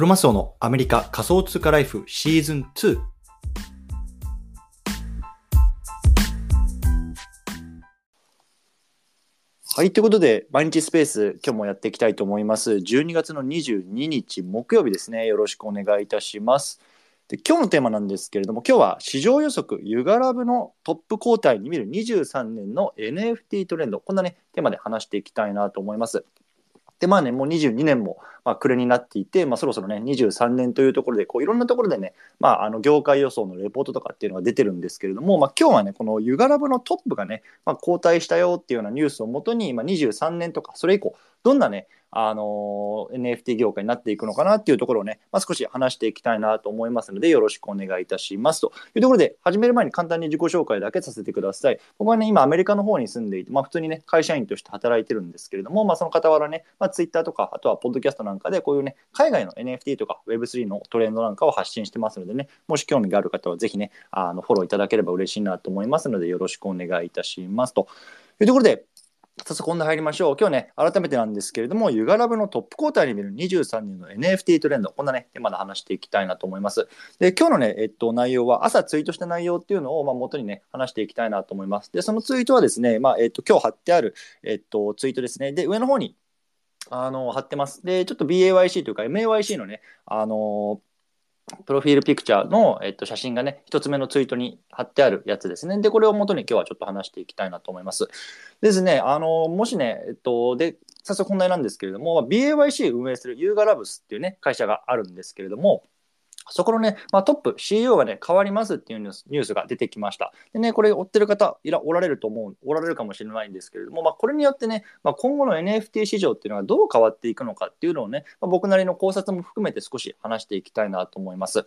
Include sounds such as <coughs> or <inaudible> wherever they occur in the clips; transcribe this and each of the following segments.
クロマスオのアメリカ仮想通貨ライフシーズン2。はい、ということで、毎日スペース、今日もやっていきたいと思います。12月の22日木曜日ですね。よろしくお願いいたします。で今日のテーマなんですけれども、今日は市場予測、ユガラブのトップ交代に見る23年の NFT トレンド、こんなね、テーマで話していきたいなと思います。で、まあね、もう22年も、まあ、暮れになっていて、まあ、そろそろね、23年というところで、こういろんなところでね、まあ、あの業界予想のレポートとかっていうのが出てるんですけれども、まあ、今日はね、このユガラブのトップがね、まあ、交代したよっていうようなニュースをもとに、まあ、23年とか、それ以降、どんなね、あの NFT 業界になっていくのかなっていうところをね、まあ、少し話していきたいなと思いますので、よろしくお願いいたしますというところで、始める前に簡単に自己紹介だけさせてください。僕はね、今アメリカの方に住んでいて、まあ、普通にね、会社員として働いてるんですけれども、まあ、その傍らね、まあ、Twitter とか、あとはポッドキャストなんかで、こういうね、海外の NFT とか Web3 のトレンドなんかを発信してますのでね、もし興味がある方はぜひね、あのフォローいただければ嬉しいなと思いますので、よろしくお願いいたしますというところで、早速、今度入りましょう。今日ね、改めてなんですけれども、ユガラブのトップ交代に見る23人の NFT トレンド、こんなね、テーマで話していきたいなと思います。で、今日のね、えっと、内容は、朝ツイートした内容っていうのを、まあ、元にね、話していきたいなと思います。で、そのツイートはですね、まあ、えっと、今日貼ってある、えっと、ツイートですね。で、上の方に、あの、貼ってます。で、ちょっと BAYC というか MAYC のね、あのプロフィールピクチャーの、えっと、写真がね、一つ目のツイートに貼ってあるやつですね。で、これを元に今日はちょっと話していきたいなと思います。ですね、あの、もしね、えっと、で、早速本題なんですけれども、BAYC 運営するユーガラブスっていうね、会社があるんですけれども、そこのね、まあ、トップ CEO がね、変わりますっていうニュースが出てきました。でね、これ追ってる方いらおられると思う、おられるかもしれないんですけれども、まあ、これによってね、まあ、今後の NFT 市場っていうのはどう変わっていくのかっていうのをね、ま、僕なりの考察も含めて少し話していきたいなと思います。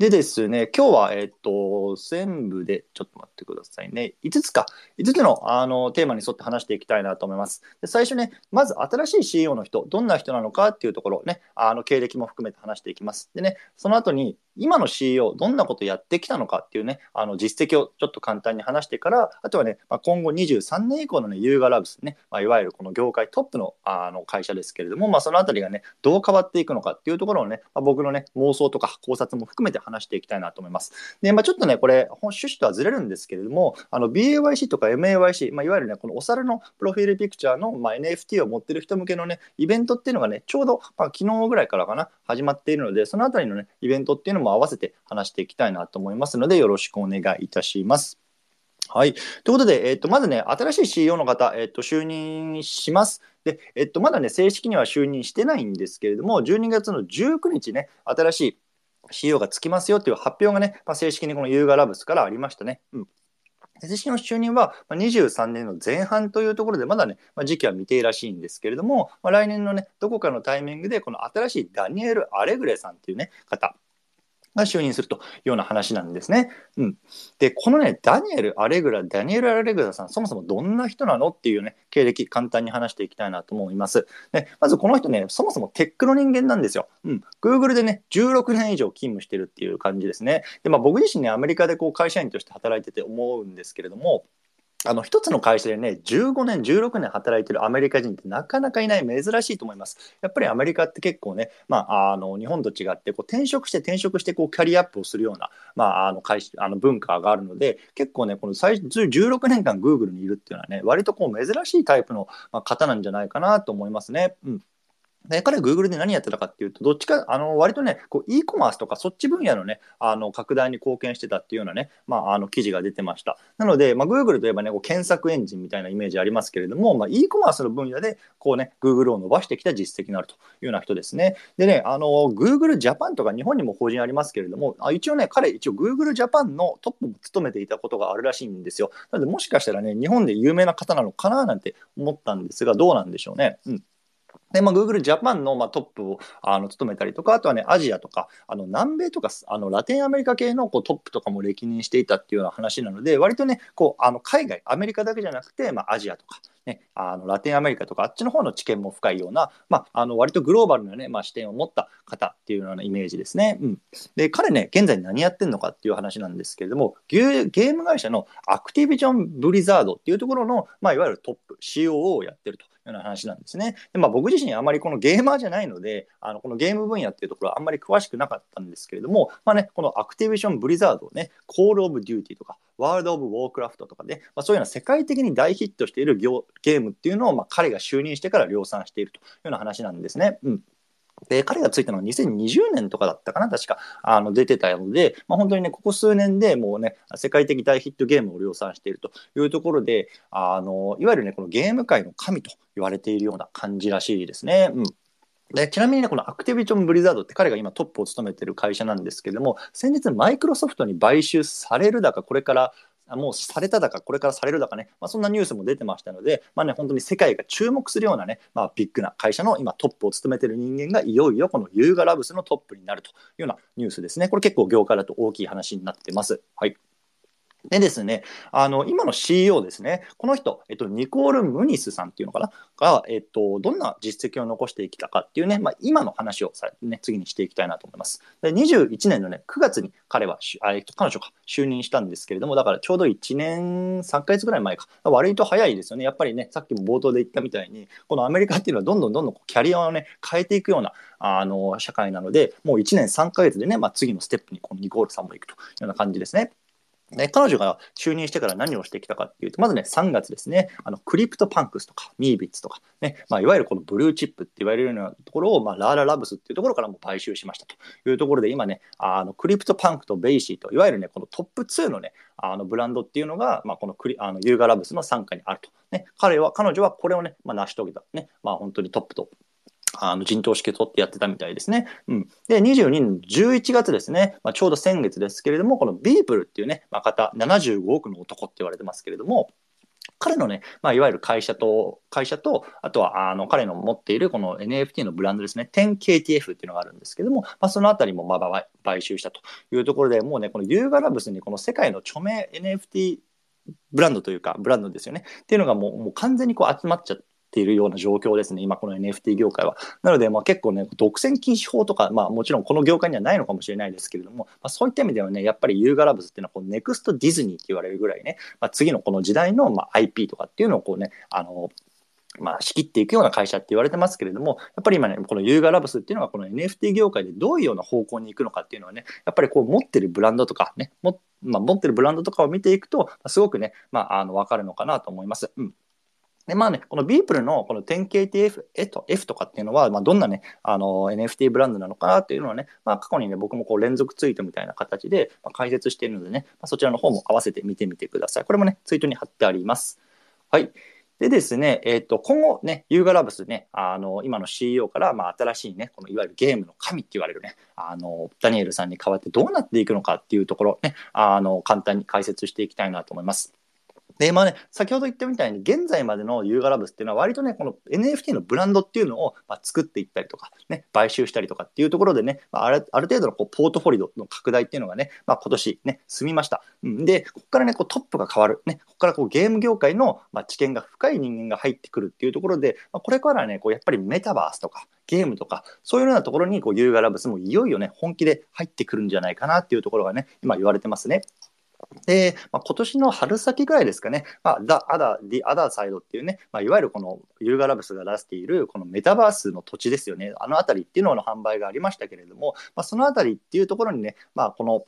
でですね、今日は、えっと、全部で、ちょっと待ってくださいね。5つか。5つのあのテーマに沿って話していきたいなと思います。で最初ね、まず新しい CEO の人、どんな人なのかっていうところね、あの経歴も含めて話していきます。でね、その後に、今の CEO、どんなことやってきたのかっていうね、あの実績をちょっと簡単に話してから、あとはね、まあ、今後23年以降のね、ユーガラブスね、まあ、いわゆるこの業界トップのあの会社ですけれども、まあ、そのあたりがね、どう変わっていくのかっていうところをね、まあ、僕のね、妄想とか考察も含めて話していきたいなと思います。で、まあ、ちょっとね、これ、趣旨とはずれるんですけれども、あの BAYC とか MAYC、まあ、いわゆるね、このお猿のプロフィールピクチャーの、まあ、NFT を持ってる人向けのね、イベントっていうのがね、ちょうど、まあ、昨日ぐらいからかな、始まっているので、そのあたりのね、イベントっていうのも合わせて話していきたいなと思いますので、よろしくお願いいたします。はい。ということで、えっ、と、まずね、新しい CEO の方、えっ、と、就任します。で、えっ、と、まだね、正式には就任してないんですけれども、12月の19日ね、新しい CEO がつきますよっていう発表がね、まあ、正式にこのユーガラブスからありましたね。うん。正式の就任は23年の前半というところで、まだね、まあ、時期は未定らしいんですけれども、まあ、来年のね、どこかのタイミングで、この新しいダニエル・アレグレさんっていうね、方、が就任するというような話なんですね。うん。で、このね、ダニエル・アレグラ、ダニエル・アレグラさん、そもそもどんな人なのっていうね、経歴、簡単に話していきたいなと思います。ね、まずこの人ね、そもそもテックの人間なんですよ。うん。Google でね、16年以上勤務してるっていう感じですね。で、まあ僕自身ね、アメリカでこう会社員として働いてて思うんですけれども、あの一つの会社でね15年16年働いてるアメリカ人ってなかなかいない珍しいと思いますやっぱりアメリカって結構ね、まあ、あの日本と違ってこう転職して転職してこうキャリアアップをするような、まあ、あの会社あの文化があるので結構ねこの最16年間 Google にいるっていうのはね割とこう珍しいタイプの方なんじゃないかなと思いますね。うんで彼は Google で何やってたかっていうと、どっちか、あの、割とね、こう、e コマースとかそっち分野のね、あの、拡大に貢献してたっていうようなね、まあ、あの、記事が出てました。なので、まあ、Google といえばね、こう検索エンジンみたいなイメージありますけれども、まあ、e コマースの分野で、こうね、Google を伸ばしてきた実績のあるというような人ですね。でね、あの、Google Japan とか日本にも法人ありますけれども、あ一応ね、彼、一応 Google Japan のトップも務めていたことがあるらしいんですよ。なので、もしかしたらね、日本で有名な方なのかななんて思ったんですが、どうなんでしょうね。うん。で、まあ、Google Japan の、まあ、トップをあの務めたりとか、あとはね、アジアとか、あの南米とか、あのラテンアメリカ系のこうトップとかも歴任していたっていうような話なので、割とね、こうあの海外、アメリカだけじゃなくて、まあ、アジアとか、ね、あのラテンアメリカとか、あっちの方の知見も深いような、まあ、あの割とグローバルな、ねまあ、視点を持った方っていうようなイメージですね。うん、で、彼ね、現在何やってんのかっていう話なんですけれども、ゲーム会社のアクティビジョン・ブリザードっていうところの、まあ、いわゆるトップ、COO をやってると。うな話なんですね。でまあ、僕自身あまりこのゲーマーじゃないので、あのこのゲーム分野っていうところはあんまり詳しくなかったんですけれども、まあね、このアクティビション・ブリザードをね、コール・オブ・デューティーとか、ワールド・オブ・ウォークラフトとかで、まあ、そういうような世界的に大ヒットしているゲームっていうのを、まあ、彼が就任してから量産しているというような話なんですね。うんで、彼がついたのは2020年とかだったかな、確か、あの、出てたので、まあ、本当にね、ここ数年でもうね、世界的大ヒットゲームを量産しているというところで、あの、いわゆるね、このゲーム界の神と言われているような感じらしいですね。うん。でちなみにね、このアクティビジョン・ブリザードって彼が今トップを務めてる会社なんですけれども、先日マイクロソフトに買収されるだか、これからもうされただか、これからされるだかね、まあ、そんなニュースも出てましたので、まあね、本当に世界が注目するようなね、まあ、ビッグな会社の今トップを務めてる人間がいよいよこのユーガラブスのトップになるというようなニュースですね。これ結構業界だと大きい話になってます。はい。でですね、あの、今の CEO ですね、この人、えっと、ニコール・ムニスさんっていうのかな、が、えっと、どんな実績を残してきたかっていうね、まあ、今の話をさ、ね、次にしていきたいなと思います。で、21年のね、9月に彼は、あえっと、彼女が就任したんですけれども、だからちょうど1年3ヶ月ぐらい前か、割と早いですよね。やっぱりね、さっきも冒頭で言ったみたいに、このアメリカっていうのはどんどんどんどんキャリアをね、変えていくような、あの、社会なので、もう1年3ヶ月でね、まあ、次のステップにこのニコールさんも行くというような感じですね。で彼女が就任してから何をしてきたかっていうと、まずね、3月ですね、あの CryptoPunks とか、 Meebits とか、ね、まあ、いわゆるこのブルーチップって言われるようなところを、まあ、ラーララブスっていうところからも買収しましたというところで、今ね、あの CryptoPunk と BAYC と、いわゆるね、このトップ2のね、あのブランドっていうのが、まあ、このクリあの Yuga Labs の傘下にあると。ね、彼は、彼女はこれをね、まあ、成し遂げた。ね、まあ、本当にトップと。あの陣頭指揮取ってやってたみたいですね。うん、で、22年11月ですね、まあ、ちょうど先月ですけれども、このビープルっていうね、まあ、方、75億の男って言われてますけれども、彼のね、まあ、いわゆる会社と、会社と、あとは、あの、彼の持っているこの NFT のブランドですね、10KTF っていうのがあるんですけども、まあ、そのあたりも、まあ、買収したというところで、もうね、このユーガラブスにこの世界の著名 NFT ブランドというか、ブランドですよね。っていうのがもうもう完全にこう集まっちゃって、ているような状況ですね、今この NFT 業界は。なので、まあ、結構ね、独占禁止法とか、まあ、もちろんこの業界にはないのかもしれないですけれども、まあ、そういった意味ではね、やっぱりユーガラブズっていうのは、ネクストディズニーって言われるぐらいね、まあ、次のこの時代のまあ IP とかっていうのをこうね、あの、まあ、仕切っていくような会社って言われてますけれども、やっぱり今ね、このユーガラブスっていうのはこの NFT 業界でどういうような方向に行くのかっていうのはね、やっぱりこう持ってるブランドとかね、もまあ、持ってるブランドとかを見ていくと、すごくね、まあ、あの、わかるのかなと思います。うん。で、まあね、このビープルのこの 10KTF と F とかっていうのは、まあ、どんなね、あの、NFT ブランドなのかなっていうのはね、まあ、過去にね、僕もこう連続ツイートみたいな形で解説しているのでね、まあ、そちらの方も合わせて見てみてください。これもね、ツイートに貼ってあります。はい。でですね、えっ、ー、と、今後ね、ユーガラブスね、あの、今の CEO から、まあ、新しいね、このいわゆるゲームの神って言われるね、あの、ダニエルさんに代わってどうなっていくのかっていうところね、あの、簡単に解説していきたいなと思います。で、まあね、先ほど言ったみたいに、現在までのユーガラブスっていうのは、割とね、この NFT のブランドっていうのを、ま、作っていったりとか、ね、買収したりとかっていうところでね、まあ、るある程度のこうポートフォリオの拡大っていうのがね、まあ、今年ね、済みました。うん、で、ここからね、こうトップが変わる。ね、ここからこうゲーム業界の、ま、知見が深い人間が入ってくるっていうところで、まあ、これからね、こうやっぱりメタバースとか、ゲームとか、そういうようなところに、こう、ユーガラブスもいよいよね、本気で入ってくるんじゃないかなっていうところがね、今言われてますね。で、まあ、今年の春先ぐらいですかね、まあ、The Other, The Other Side っていうね、まあ、いわゆるこのユーガラブスが出しているこのメタバースの土地ですよね、あの辺りっていうのの販売がありましたけれども、まあ、その辺りっていうところにね、まあ、この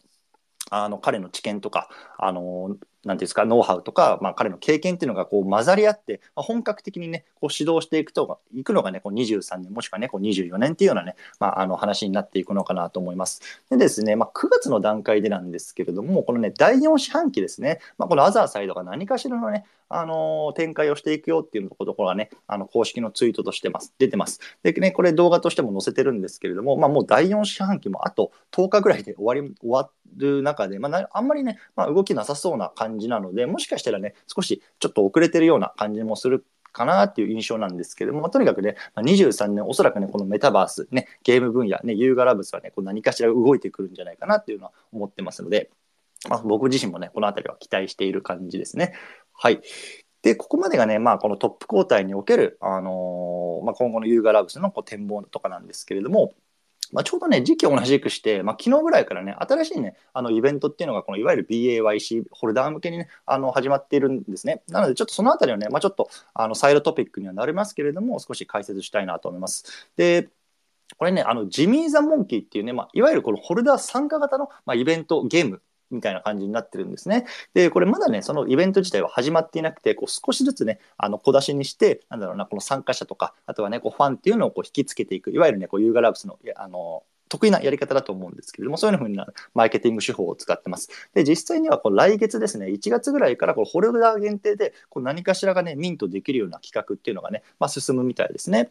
あの彼の知見とか、あのなんていうんですか、ノウハウとか、まあ、彼の経験っていうのがこう混ざり合って、まあ、本格的にね、こう指導していくと、いくのがね、こう23年、もしくはね、こう24年っていうようなね、まあ、あの話になっていくのかなと思います。でですね、まあ、9月の段階でなんですけれども、このね、第4四半期ですね、まあ、このアザーサイドが何かしらのね、あの、展開をしていくよっていうところがね、あの公式のツイートとしてます、出てます。でね、これ動画としても載せてるんですけれども、まあ、もう第4四半期もあと10日ぐらいで終わり、終わる中で、まあ、あんまりね、まあ、動きなさそうな感じなので、もしかしたらね、少しちょっと遅れてるような感じもするかなっていう印象なんですけども、まあ、とにかくね、23年、おそらくね、このメタバース、ね、ゲーム分野、ね、ユーガラブスはね、こう何かしら動いてくるんじゃないかなっていうのは思ってますので、まあ、僕自身もね、この辺りは期待している感じですね。はい。で、ここまでがね、まあ、このトップ交代における、あのー、まあ、今後のユーガラブスのこう展望とかなんですけれども、まあ、ちょうどね、時期を同じくして、まあ、昨日ぐらいからね、新しいね、あのイベントっていうのが、このいわゆる BAYC ホルダー向けにね、あの始まっているんですね。なので、ちょっとそのあたりはね、まあ、ちょっとあのサイドトピックにはなりますけれども、少し解説したいなと思います。で、これね、あのジミー・ザ・モンキーっていうね、まあ、いわゆるこのホルダー参加型の、まあ、イベント、ゲームみたいな感じになってるんですね。で、これまだね、そのイベント自体は始まっていなくて、こう少しずつね、あの小出しにして、なんだろうな、この参加者とか、あとはね、こうファンっていうのをこう引きつけていく、いわゆるね、こうユーガラブスの、あの、得意なやり方だと思うんですけれども、そういうふうなマーケティング手法を使ってます。で、実際にはこう来月ですね、1月ぐらいからこうホルダー限定でこう何かしらがね、ミントできるような企画っていうのがね、まあ、進むみたいですね。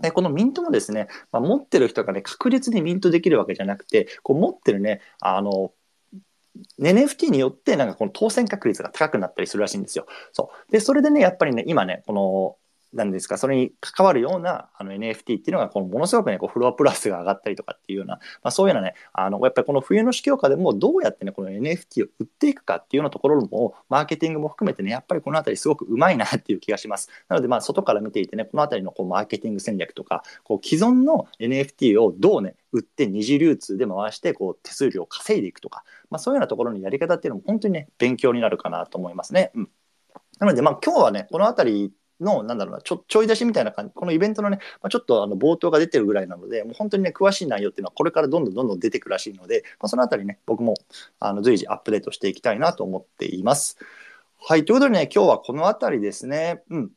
で、このミントもですね、まあ、持ってる人がね、確実にミントできるわけじゃなくて、こう持ってるね、あの、NFT によってなんかこの当選確率が高くなったりするらしいんですよ。そう。で、それでね、やっぱりね、今ね、このなんですか、それに関わるようなあの NFT っていうのが、このものすごくね、こうフロアプラスが上がったりとかっていうような、まあ、そういうようなね、あの、やっぱりこの冬の市況下でもどうやってね、この NFT を売っていくかっていうようなところも、マーケティングも含めてね、やっぱりこのあたりすごくうまいなっていう気がします。なので、まあ、外から見ていてね、このあたりのこうマーケティング戦略とか、こう既存の NFT をどうね、売って二次流通で回してこう手数料を稼いでいくとか、まあ、そういうようなところのやり方っていうのも本当にね勉強になるかなと思いますね。うん、なのでまあ今日はねこの辺りの、なんだろうな、ちょ、ちょい出しみたいな感じ、このイベントのね、まあ、ちょっとあの冒頭が出てるぐらいなので、もう本当にね、詳しい内容っていうのはこれからどんどんどんどん出てくるらしいので、まあ、そのあたりね、僕もあの随時アップデートしていきたいなと思っています。はい、ということでね、今日はこのあたりですね。うん。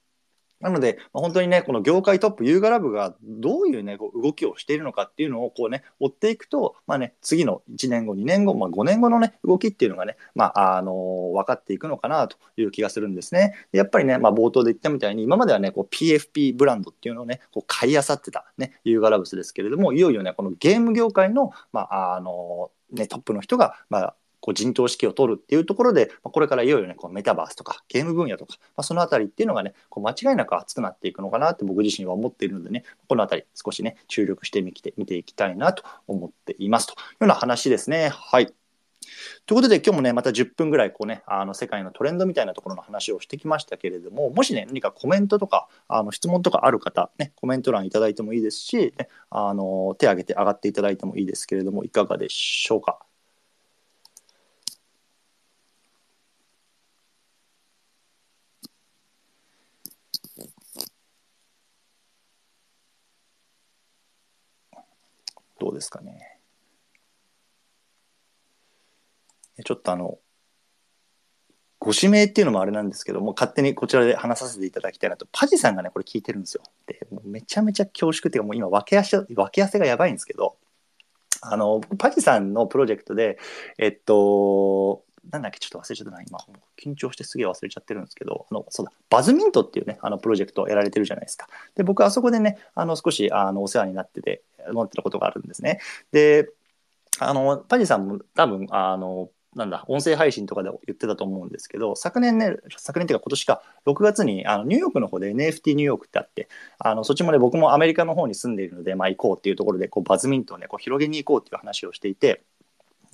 なので、本当にね、この業界トップ、ユーガラブがどういうね、動きをしているのかっていうのをこうね、追っていくと、まあね、次の1年後、2年後、まあ、5年後のね、動きっていうのがね、まあ、あのー、分かっていくのかなという気がするんですね。やっぱりね、まあ、冒頭で言ったみたいに、今まではね、こう PFP ブランドっていうのをね、こう買い漁ってたね、ユーガラブスですけれども、いよいよね、このゲーム業界の、まあ、あのー、ね、トップの人が、まあ、こう陣頭指揮を取るっていうところで、まあ、これからいよいよね、こうメタバースとかゲーム分野とか、まあ、そのあたりっていうのがね、こう間違いなく熱くなっていくのかなって僕自身は思っているのでね、このあたり少しね、注力してみて見ていきたいなと思っていますというような話ですね。はい。ということで今日もねまた10分ぐらいこうねあの世界のトレンドみたいなところの話をしてきましたけれどももしね何かコメントとかあの質問とかある方ねコメント欄いただいてもいいですし、ね、あの手挙げて上がっていただいてもいいですけれどもいかがでしょうか？ですかね。ちょっとあの、ご指名っていうのもあれなんですけども、勝手にこちらで話させていただきたいなと。パジさんがね、これ聞いてるんですよ。で、もうめちゃめちゃ恐縮っていうか、もう今分け足、分け汗がやばいんですけど、あの、パジさんのプロジェクトで、えっと、なんだっけ、ちょっと忘れちゃったな、今。緊張してすげえ忘れちゃってるんですけど、あの、そうだ、バズミントっていうね、あの、プロジェクトをやられてるじゃないですか。で、僕、あそこでね、あの、少し、あの、お世話になってて、思ってたことがあるんですね。で、あの、パジさんも多分、あの、なんだ、音声配信とかで言ってたと思うんですけど、昨年ね、昨年っていうか今年か、6月にあのニューヨークの方で NFT ニューヨークってあって、あのそっちもね、僕もアメリカの方に住んでいるので、まあ行こうっていうところで、こうバズミントをね、こう広げに行こうっていう話をしていて、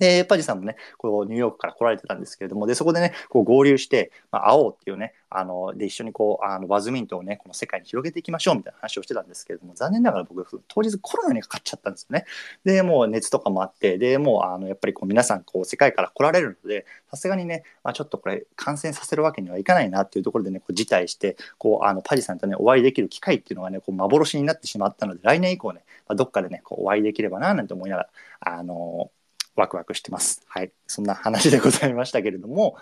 で、パジさんもね、こうニューヨークから来られてたんですけれども、で、そこでね、こう合流して、まあ、会おうっていうね、あの、で、一緒にこう、あの、バズミントをね、この世界に広げていきましょうみたいな話をしてたんですけれども、残念ながら僕、当日コロナにかかっちゃったんですよね。で、もう熱とかもあって、で、もう、あの、やっぱりこう、皆さん、こう、世界から来られるので、さすがにね、まあ、ちょっとこれ、感染させるわけにはいかないなっていうところでね、こう、辞退して、こう、あの、パジさんとね、お会いできる機会っていうのがね、こう、幻になってしまったので、来年以降ね、まあ、どっかでね、こう、お会いできればな、なんて思いながら、あのワクワクしてます。はい。そんな話でございましたけれども、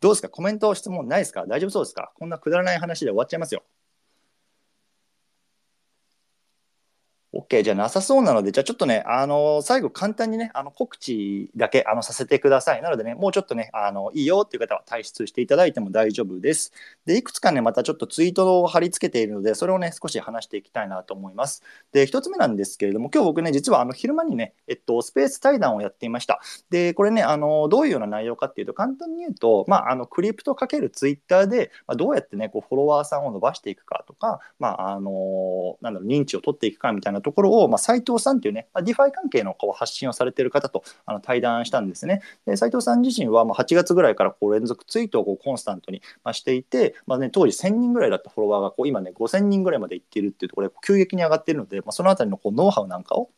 どうですか？コメント、質問ないですか？大丈夫そうですか？こんなくだらない話で終わっちゃいますよ。OK、じゃなさそうなので、じゃあちょっとね、あの最後簡単にね、あの告知だけあのさせてください。なのでね、もうちょっとね、あのいいよっていう方は退出していただいても大丈夫です。で、いくつかね、またちょっとツイートを貼り付けているので、それをね、少し話していきたいなと思います。で、一つ目なんですけれども、今日僕ね、実はあの昼間にね、えっと、スペース対談をやっていました。で、これね、あのどういうような内容かっていうと、簡単に言うと、まあ、あのクリプトかけるツイッターで、まあ、どうやってね、こうフォロワーさんを伸ばしていくかとか、まあ、あのなんだろう、認知を取っていくかみたいなところを、まあ、斉藤さんっていうね、まあ、 DeFi 関係のこう発信をされている方とあの対談したんですね。で斉藤さん自身はまあ8月ぐらいからこう連続ツイートをこうコンスタントにましていて、まあね、当時1000人ぐらいだったフォロワーがこう今ね5000人ぐらいまでいっているっていうところで急激に上がっているので、まあ、そのあたりのこうノウハウなんかを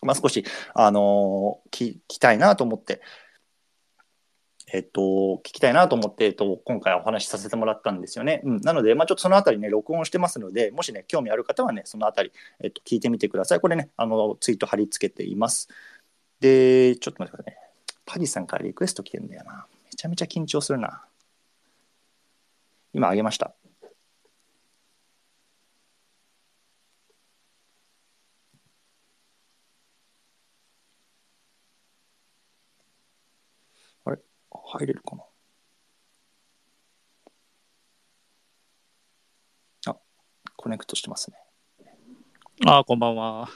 まあ、少し、あのー聞きたいなと思って、えっと、聞きたいなと思って、えっと、今回お話しさせてもらったんですよね。うん、なので、まあ、ちょっとそのあたりね、録音してますので、もしね、興味ある方はね、そのあたり、えっと、聞いてみてください。これね、あの、ツイート貼り付けています。で、ちょっと待ってくださいね。パディさんからリクエスト来てるんだよな。めちゃめちゃ緊張するな。今、あげました。あれ入れるかなあ、コネクトしてますね。あーこんばんは。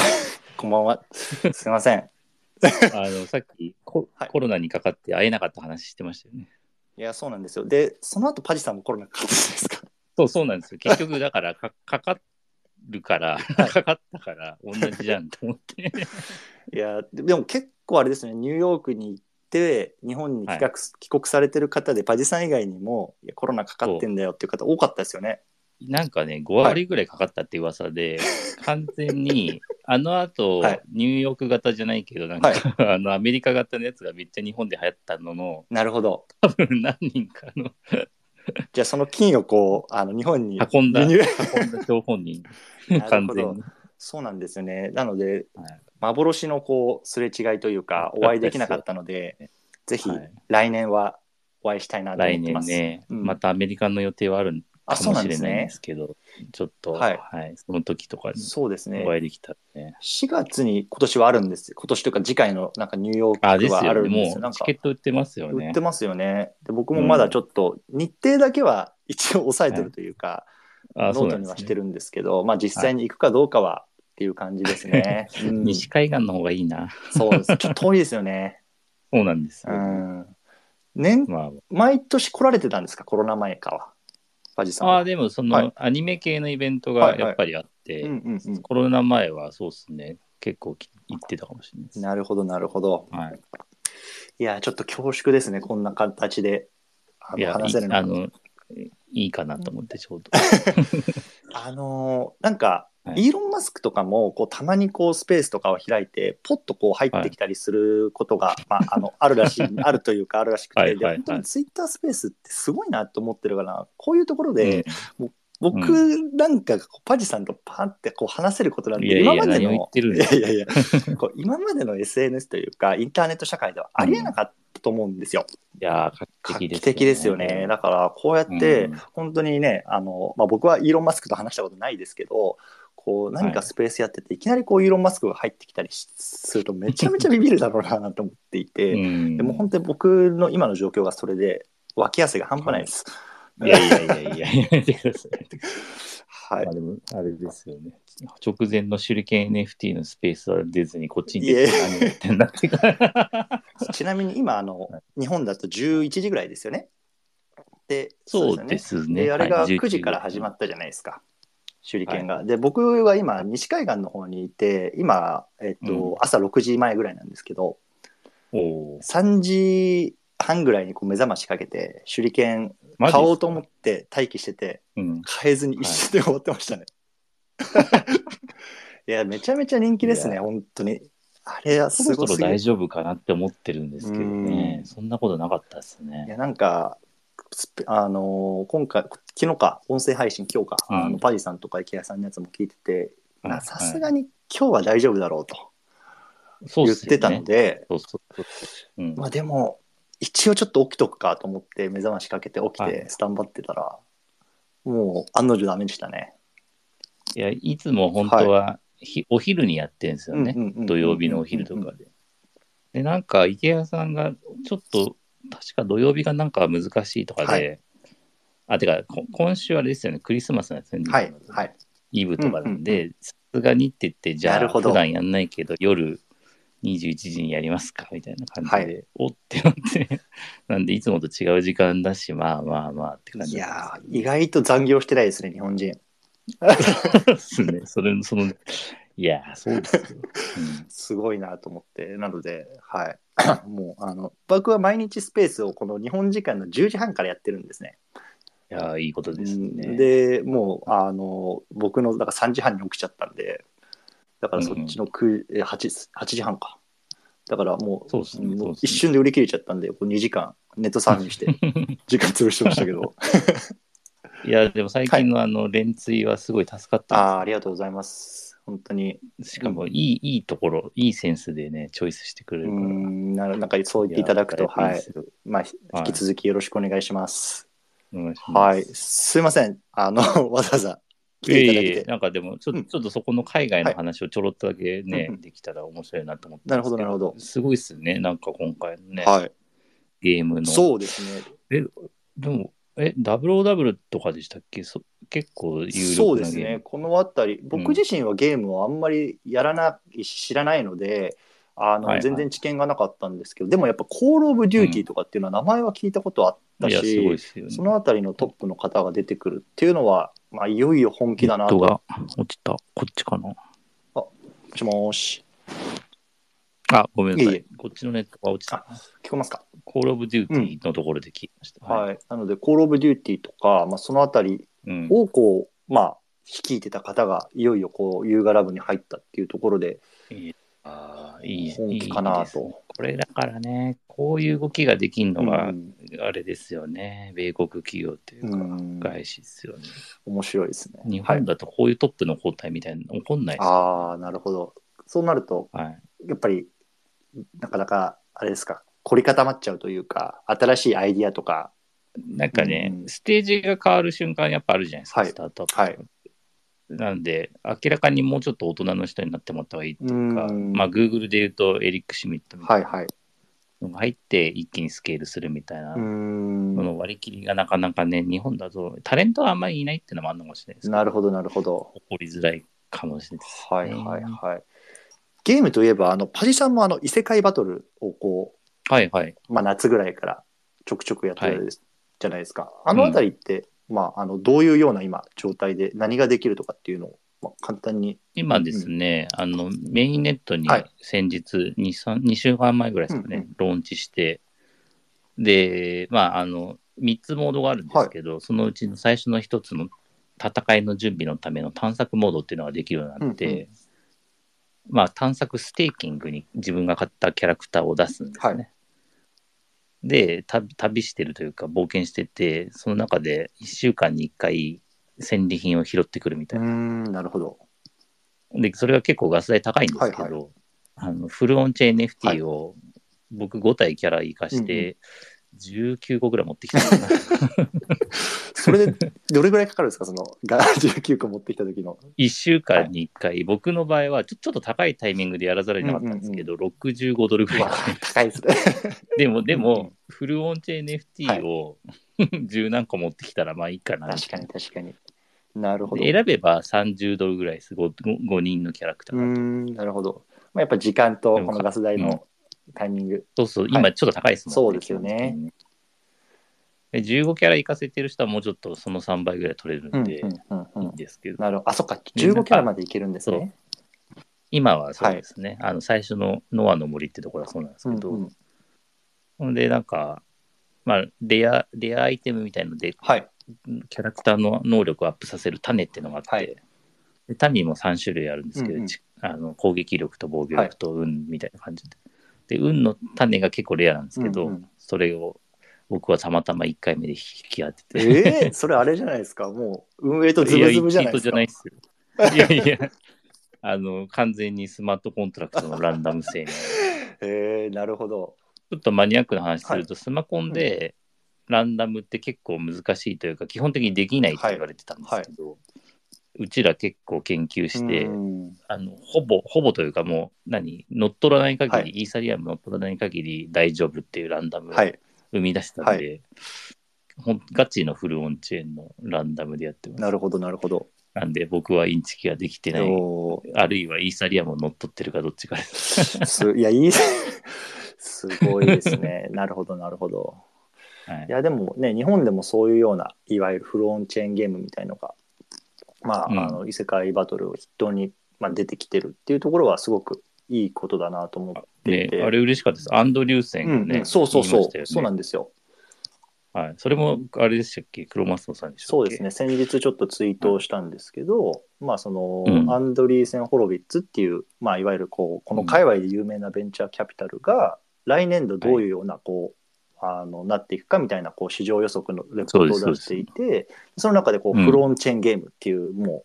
<laughs> こんばんは。すいません。<laughs> あの、さっきコ,、はいコロナにかかって会えなかった話してましたよね。いや、そうなんですよ。で、その後パジさんもコロナかかったじゃないですか。そう、そうなんですよ。結局、だからか、<laughs> かかるから、かかったから、同じじゃんと思って。いや、ででも結構あれですね、ニューヨークに行って、日本に帰国,、帰国されてる方で、パジさん以外にも、いやコロナかかってんだよっていう方多かったですよね。なんかね、5割ぐらいかかったって噂で、完全に、あの後、はいニューヨーク型じゃないけど、なんか、あの、アメリカ型のやつがめっちゃ日本で流行ったのの、なるほど。多分何人かのじゃあその菌をこう、あの日本に運んだ、運んだ張本人、<laughs> 完全に。そうなんですよね。なので、はい幻のこう、すれ違いというか、お会いできなかったので、ぜひはい来年はお会いしたいなと思来ってます。年ね、うんまたアメリカの予定はあるあ、かそうもしれないんですね。すけど、ちょっと、ははいい、その時とかにそうですね。お会いできたらね。4月に今年はあるんですよ。今年というか次回のなんかニューヨークはあよね。るんですよ。もうんチなかケット売ってますよね売って。ますよね。で僕もまだちょっと日程だけは一応押さえてるというか、あ、そノートに。はしてるんですけど、まあ実際に行くかどうかはっていう感じですね。<laughs> うん西海岸の方がいいな。そうです。<laughs> ちょっと遠いですよね。そうなんですうよ。ん。年、ま毎年来られてたんですか？コロナ前かは。パジさんあ、は。あでもそはいのアニメ系のイベントがやっぱりあって。コロナ前はそうですね、結構き行ってたかもしれないです。なるほど、なるほど。はい、いや、ちょっと恐縮ですね。こんな形であの話せるのあの、いいかなと思ってちょうど。<laughs> あのーなんか、はい。イーロン・マスクとかもこうたまにこうスペースとかを開いてポッとこう入ってきたりすることが、まあ、あのあるらしい <laughs> あるというかあるらしくて。はいはいはい。で本当にツイッタースペースってすごいなと思ってるからこういうところで、うん。僕なんかパジさんとパンってこう話せることなんて今までのってるんですいやいやいやこう今までの SNS というかインターネット社会ではありえなかったと思うんですよ。いやー、画画期期的ですよね。だからこうやってうん。本当にね、あのまあ、僕はイーロン・マスクと話したことないですけどこう何かスペースやってて、い、きなりこうイーロン・マスクが入ってきたりしするとめちゃめちゃビビるだろうなと思っていて、うんでも本当に僕の今の状況がそれで脇汗が半端ないです。いやいやいやいや、やめてください。はいまあでも、あれですよね。直前の手裏剣 NFT のスペースは出ずに、こっちに出て何やってんだってか。ちなみに今あの日本だと11時ぐらいですよね。でそうですね。であれがはい9時から始まったじゃないですか。手裏剣が。で僕は今西海岸の方にいて今、えっとうん朝6時前ぐらいなんですけどおー3時半ぐらいにこう目覚ましかけて手裏剣買おうと思って待機しててうん。買えずに一瞬で終わってましたね。<laughs> いやめちゃめちゃ人気ですね本当に。あれはそろそろすごすぎる大丈夫かなって思ってるんですけどねう。んそんなことなかったですいね。やなんかあのー今回昨日か音声配信今日か、うん。あのパジさんとか池谷さんのやつも聞いててさすがに今日は大丈夫だろうと言ってたので、まあでも一応ちょっと起きとくかと思って目覚ましかけて起きはい。てスタンバってたら、もう案の定ダメでしたね。いや、いつも本当は、ひお昼にやってるんですよね。土曜日のお昼とかで。で、なんか、池谷さんが、ちょっと、確か土曜日がなんか難しいとかで、はい。あ、てか、こ今週あれですよね、クリスマスなんですよね。はい。はい。イブとかなんで、さすがにって言って、じゃあ、普段やんないけど、夜21時にやりますかみたいな感じで、はい。おってなって、<laughs> なんで、いつもと違う時間だし、まあまあまあって感じいだや意外と残業してないですね日本人。<laughs> ですね。それ、その、いや、そうですよ。<laughs> うんすごいなと思ってなのではい <coughs> もうあの僕は毎日スペースをこの日本時間の10時半からやってるんですね。いや、いいことですね。でもうあの僕のだから3時半に起きちゃったんでだからそっちの9、え 8, 8時半か。だからもうねね一瞬で売り切れちゃったんで、こう2時間ネットサーフィンして <laughs> 時間潰してましたけど。いや、でも最近のあの、連追はすごい助かったあ、ありがとうございます。本当に。しかもいい、いいところ、いいセンスでね、チョイスしてくれうるから。んななんかそう言っていただくと、やはいまあ、引き続きよろしくお願いします。はい。すいません。あの、<laughs> わざわざ来ていただいて。ええなんかでもちょ、うんちょっとそこの海外の話をちょろっとだけね、できたら面白いなと思ってなるほどなるほどすごいっすね、なんか今回のね、はい。ゲームの。そうですね。でも、え、WOW とかでしたっけ？そ結構有そうです。ね。このあたり、僕自身はゲームをあんまりやらないし、知らないので、あの、はいはい全然知見がなかったんですけど、でもやっぱ、コール・オブ・デューティーとかっていうのは名前は聞いたことあったし、ごいっすよね。そのあたりのトップの方が出てくるっていうのは、まあ、いよいよ本気だなと。が落ちた。こっちかな。もしもーし。あ、ごめんなさい。いえいこっちのネットが落ちた。聞こえますか？コールオブデューティーのところで聞きました。はい。なので、コール・オブ・デューティーとか、まあ、そのあたりうんをこう、まあ、率いてた方がいよいよこう Yuga Labs に入ったっていうところであーいい本気かないいですねと。これだからね、こういう動きができるのが、うんあれですよね。米国企業っていうか、うん外資ですよね。面白いですね。日はい本だとこういうトップの交代みたいなの起こんないですよ。ああ、なるほど。そうなると、はい。やっぱりなかなかあれですか、凝り固まっちゃうというか、新しいアイディアとか、なんかね、うんステージが変わる瞬間やっぱあるじゃないですか、はいスタートアップ。はいなんで、明らかにもうちょっと大人の人になってもらった方がいいっていうか、うんまあ、Google で言うとエリック・シュミットみたいなはいはい。のが入って一気にスケールするみたいなうーんのの割り切りがなかなかね、日本だとタレントはあんまりいないっていうのもあるのかもしれないですなるほど、なるほど。起こりづらいかもしれないです、ね。はいはいはい。ゲームといえば、あのパジさんもあの異世界バトルをこはいはい。う、まあ、夏ぐらいからちょくちょくやってるじゃないですか。あのあたりって、まあ、あのどういうような今状態で何ができるとかっていうのを、まあ、簡単に。今ですね、あのメインネットにはい。先日2、3 2週間前ぐらいですかね、うんうんローンチして、で、まあ、あの、3つモードがあるんですけど、そのうちの最初の1つの戦いの準備のための探索モードっていうのができるようになって、うんうん。まあ、探索ステーキングに自分が買ったキャラクターを出すんですね。はいで旅、旅してるというか、冒険してて、その中で1週間に1回戦利品を拾ってくるみたいな。うーん、なるほど。で、それは結構ガス代高いんですけど、はいあのフルオンチェーンは NFT いを僕5体キャラ生かしうんうて、19個ぐらい持ってきた。<laughs> それでどれぐらいかかるんですか、そのが <laughs> 19個持ってきた時の。1週間に1回、僕の場合はちょちょっと高いタイミングでやらざるを得なかったんですけど、65ドルぐらい。高いですね。<laughs> でも、でうんうも、フルオンチェ NFT を10何個持ってきたらまあいいかな。確かに確かに。なるほど。で選べば30ドルぐらいです 5, 5人のキャラクタうーなるほど。まあ、やっぱ時間とこのガス代うんのタイミング。そうそう、はい今ちょっと高いですもんそうですよねで15キャラ行かせてる人はもうちょっとその3倍ぐらい取れるうんんで、うんいいんですけど、なるほど。あ、そっか。15キャラまでいけるんですね。今はそうですね、あの最初のノアの森ってところはそうなんですけど、ほんでなんか、まあ、レア、レアアイテムみたいので、はい。キャラクターの能力をアップさせる種っていうのがあって、はいで種も3種類あるんですけど、うんうんちあの攻撃力と防御力と運みたいな感じで。で、運の種が結構レアなんですけど、うんうんそれを僕はたまたま1回目で引き当てて。えー、それあれじゃないですか？もう運営とズブズブじゃないですか？いや、いやいや、あの、完全にスマートコントラクトのランダム性に。ち <laughs> えー、なるほど。ょっとマニアックな話すると、スマコンでランダムって結構難しいというか、基本的にできないって言われてたんですけど、うちら結構研究して、うんあのほぼ、ほぼというかもう、何、乗っ取らない限り、はいイーサリアム乗っ取らない限り大丈夫っていうランダムをはい。生み出したんで、ほんガチのフルオンチェーンのランダムでやってます。なるほど、なるほど。なんで僕はインチキができてない、あるいはイーサリアムを乗っ取ってるかどっちかです。すいや、いい。すごいですね。<laughs> なるほど、なるほど。はいいや、でもね、日本でもそういうような、いわゆるフロンチェーンゲームみたいのが、まあ、うんあの異世界バトルを筆頭に、まあ、出てきてるっていうところはすごくいいことだなと思っていて。ね、あれ嬉しかったです。アンドリューセンがね、うんうんそうそうそう、ねそうなんですよ。はい。それも、あれでしたっけ？クロマストさんでしたっけ？そうですね。先日ちょっとツイートをしたんですけど、まあその、うんアンドリーセン・ホロビッツっていう、まあいわゆるこう、この界隈で有名なベンチャーキャピタルが、来年度どういうようなこう、あのなっていくかみたいなこう市場予測のレポートを出していてその中でこう、うん。フロンチェーンゲームっていうもう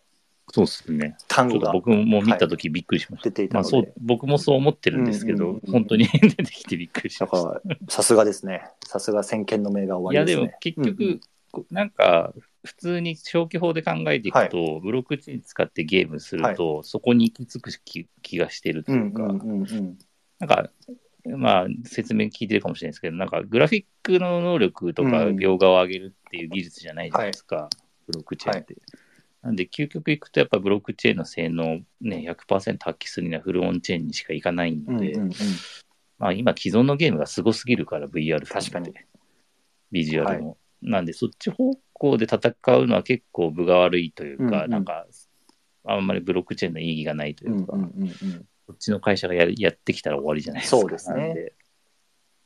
そうですね。単語が僕も見たときびっくりしました。出ていたので、まあそう、僕もそう思ってるんですけど、うんうんうん本当に出てきてびっくりしだました。さすがですね。さすが先見の明がい終わや、でもりですね結局、うんうん。こなんか、普通に消去法で考えていくと、ブロックチェーン使ってゲームすると、そこに行き着く気気がしてるとういうんか、うんうんうん。なんか、まあ、説明聞いてるかもしれないですけど、なんか、グラフィックの能力とか、うん。描画を上げるっていう技術じゃないじゃないですか、ブロックチェーンって。なんで、究極いくと、やっぱブロックチェーンの性能を、ね、100%発揮するにはフルオンチェーンにしかいかないので、うんうんうん。まあ、今、既存のゲームがすごすぎるから、VR 確かに。ビジュアルも。なんで、そっち方向で戦うのは結構分が悪いというか、うんうん。なんか、あんまりブロックチェーンの意義がないというか、うんうんうんうんこっちの会社がやるやってきたら終わりじゃないですか。そうですね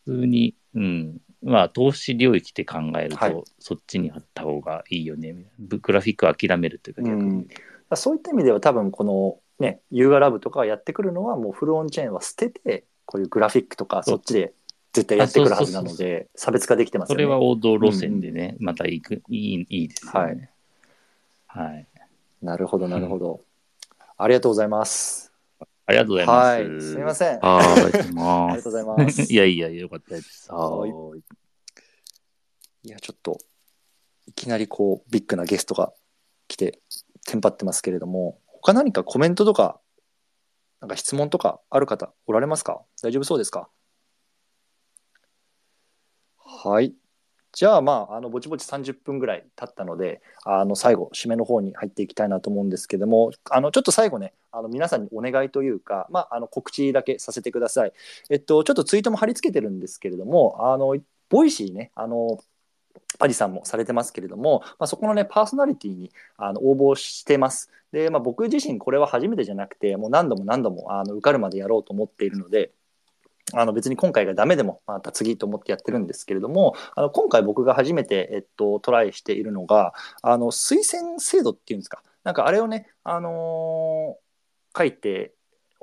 普通に、うん。まあ、投資領域で考えると、はいそっちにあった方がいいよね。グラフィックを諦めるというか、逆に。うんそういった意味では多分このねユーガラブとかがやってくるのはもうフルオンチェーンは捨ててこういうグラフィックとかそっちで絶対やってくるはずなので差別化できてますよね。それは王道路線でね、また行く、いいいいですよね。はい。なるほどなるほど、ありがとうございます。ありがとうございます。はいすみません。はい、<laughs> ありがとうございます。<laughs> いやいや、よかったです。はいはい。いやちょっといきなりこうビッグなゲストが来てテンパってますけれども他何かコメントとかなんか質問とかある方おられますか？大丈夫そうですか？はいじゃあまああのぼちぼち30分ぐらい経ったのであの最後締めの方に入っていきたいなと思うんですけどもあのちょっと最後ねあの皆さんにお願いというか、まあ、あの告知だけさせてください。えっとちょっとツイートも貼り付けてるんですけれどもあの Voicy ねあのパリさんもされてますけれども、まあ、そこのねパーソナリティにあの応募してます。で、まあ、僕自身これは初めてじゃなくてもう何度も何度もあの受かるまでやろうと思っているので。あの別に今回がダメでもまた次と思ってやってるんですけれどもあの今回僕が初めて、えっと、トライしているのがあの推薦制度っていうんですか。なんかあれをね、あのー書いて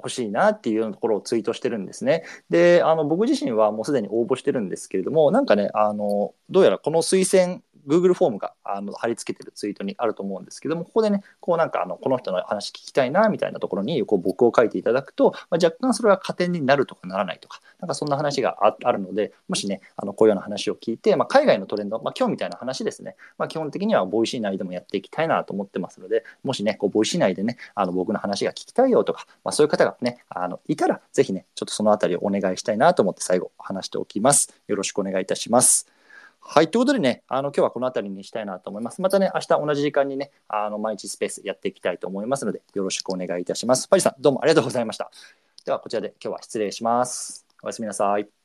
ほしいなっていうようなところをツイートしてるんですね。で、あの僕自身はもうすでに応募してるんですけれども、なんかね、あのどうやらこの推薦 Google フォームがあの貼り付けてるツイートにあると思うんですけども、ここでね、こうなんかあのこの人の話聞きたいなみたいなところにこう僕を書いていただくと、まあ、若干それは加点になるとかならないとか、なんかそんな話があるので、もしね、あのこういうような話を聞いて、まあ、海外のトレンド、まあ、今日みたいな話ですね、まあ、基本的には Voicy 内でもやっていきたいなと思ってますので、もしね、こう Voicy 内でね、あの僕の話が聞きたいよとか、まあ、そういう方がね、あのいたら、ぜひね、ちょっとそのあたりをお願いしたいなと思って最後話しておきます。よろしくお願いいたします。はい、ということでね、あの今日はこの辺りにしたいなと思います。またね、明日同じ時間にね、あの毎日スペースやっていきたいと思いますので、よろしくお願いいたします。パリさん、どうもありがとうございました。では、こちらで今日は失礼します。おやすみなさい。